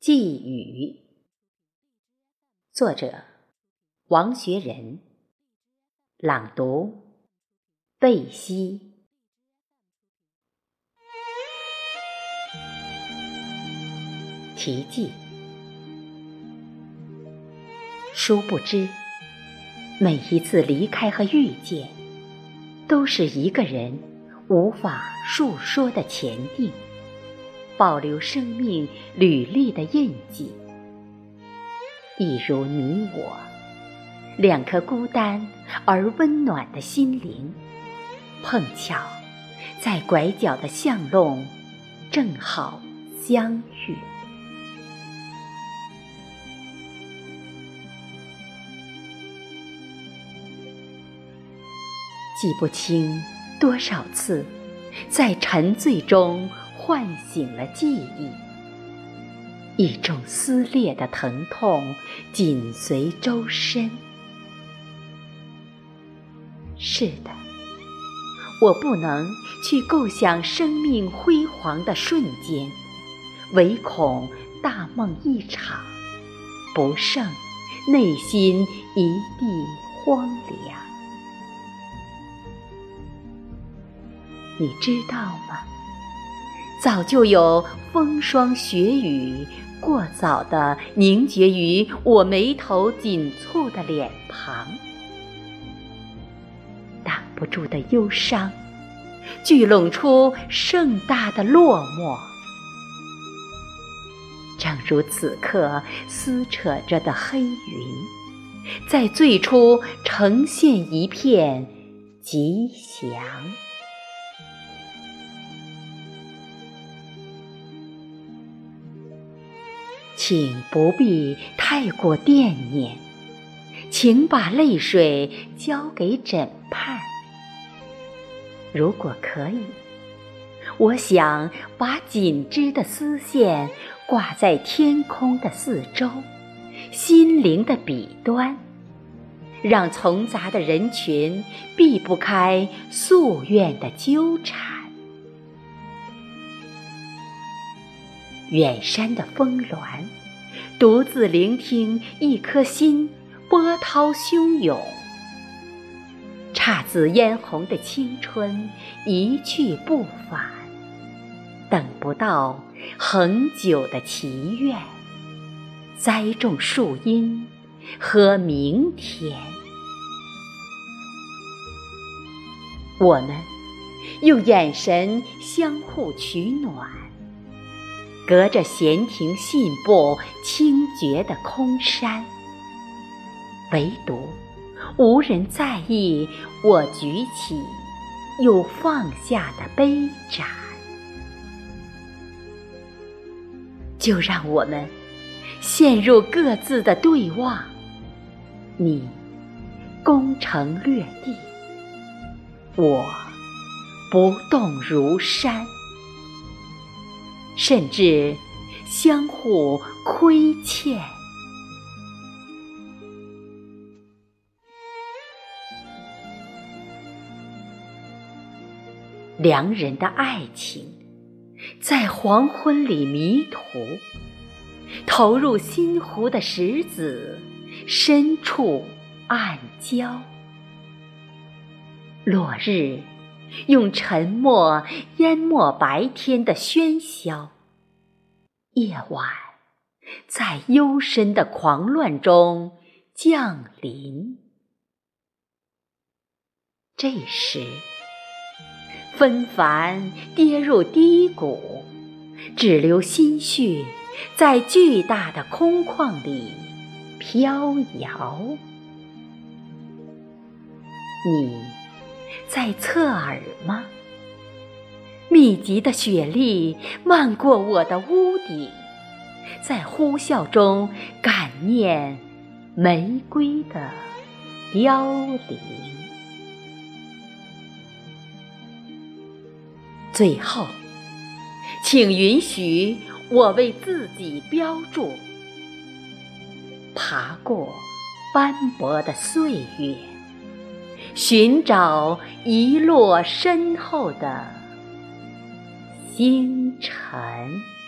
寄语，作者王学仁，朗读贝西。题记：殊不知，每一次离开和遇见，都是一个人无法述说的前定。保留生命履历的印记，一如你我，两颗孤单而温暖的心灵，碰巧在拐角的巷弄正好相遇。记不清多少次，在沉醉中。唤醒了记忆，一种撕裂的疼痛紧随周身。是的，我不能去构想生命辉煌的瞬间，唯恐大梦一场，不胜内心一地荒凉。你知道吗？早就有风霜雪雨，过早的凝结于我眉头紧蹙的脸庞，挡不住的忧伤，聚拢出盛大的落寞。正如此刻撕扯着的黑云，在最初呈现一片吉祥。请不必太过惦念，请把泪水交给枕畔。如果可以，我想把紧织的丝线挂在天空的四周，心灵的彼端，让丛杂的人群避不开夙愿的纠缠。远山的峰峦，独自聆听一颗心波涛汹涌。姹紫嫣红的青春一去不返，等不到恒久的祈愿。栽种树荫和明天，我们用眼神相互取暖。隔着闲庭信步清绝的空山，唯独无人在意我举起又放下的杯盏。就让我们陷入各自的对望，你攻城略地，我不动如山。甚至相互亏欠，良人的爱情在黄昏里迷途，投入心湖的石子深处暗礁，落日。用沉默淹没白天的喧嚣，夜晚在幽深的狂乱中降临。这时，纷繁跌入低谷，只留心绪在巨大的空旷里飘摇。你。在侧耳吗？密集的雪粒漫过我的屋顶，在呼啸中感念玫瑰的凋零。最后，请允许我为自己标注：爬过斑驳的岁月。寻找遗落身后的星辰。